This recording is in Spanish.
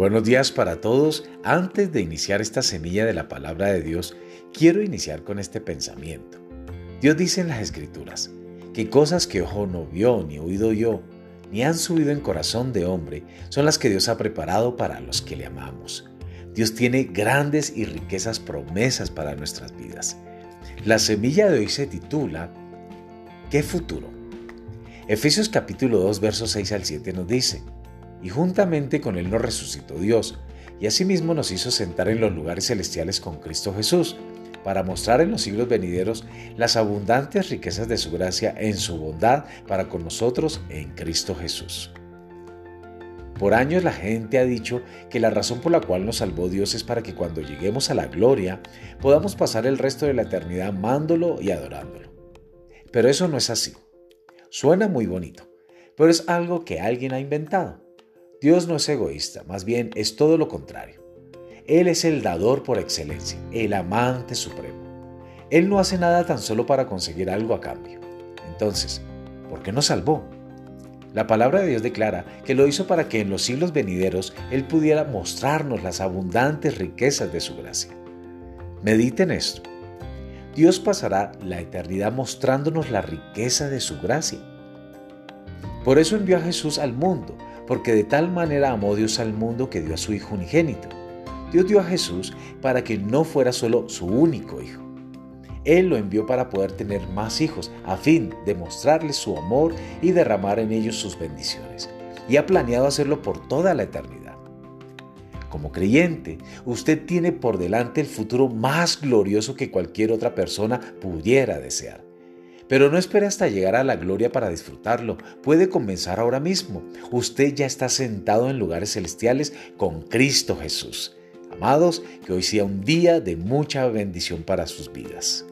Buenos días para todos. Antes de iniciar esta semilla de la palabra de Dios, quiero iniciar con este pensamiento. Dios dice en las Escrituras que cosas que ojo no vio, ni oído yo, ni han subido en corazón de hombre, son las que Dios ha preparado para los que le amamos. Dios tiene grandes y riquezas promesas para nuestras vidas. La semilla de hoy se titula ¿Qué futuro? Efesios capítulo 2 versos 6 al 7 nos dice, y juntamente con Él nos resucitó Dios, y asimismo nos hizo sentar en los lugares celestiales con Cristo Jesús, para mostrar en los siglos venideros las abundantes riquezas de su gracia en su bondad para con nosotros en Cristo Jesús. Por años la gente ha dicho que la razón por la cual nos salvó Dios es para que cuando lleguemos a la gloria podamos pasar el resto de la eternidad amándolo y adorándolo. Pero eso no es así. Suena muy bonito, pero es algo que alguien ha inventado. Dios no es egoísta, más bien es todo lo contrario. Él es el dador por excelencia, el amante supremo. Él no hace nada tan solo para conseguir algo a cambio. Entonces, ¿por qué nos salvó? La palabra de Dios declara que lo hizo para que en los siglos venideros Él pudiera mostrarnos las abundantes riquezas de su gracia. Mediten esto. Dios pasará la eternidad mostrándonos la riqueza de su gracia. Por eso envió a Jesús al mundo, porque de tal manera amó Dios al mundo que dio a su Hijo unigénito. Dios dio a Jesús para que no fuera solo su único Hijo. Él lo envió para poder tener más hijos, a fin de mostrarles su amor y derramar en ellos sus bendiciones. Y ha planeado hacerlo por toda la eternidad. Como creyente, usted tiene por delante el futuro más glorioso que cualquier otra persona pudiera desear. Pero no espere hasta llegar a la gloria para disfrutarlo. Puede comenzar ahora mismo. Usted ya está sentado en lugares celestiales con Cristo Jesús. Amados, que hoy sea un día de mucha bendición para sus vidas.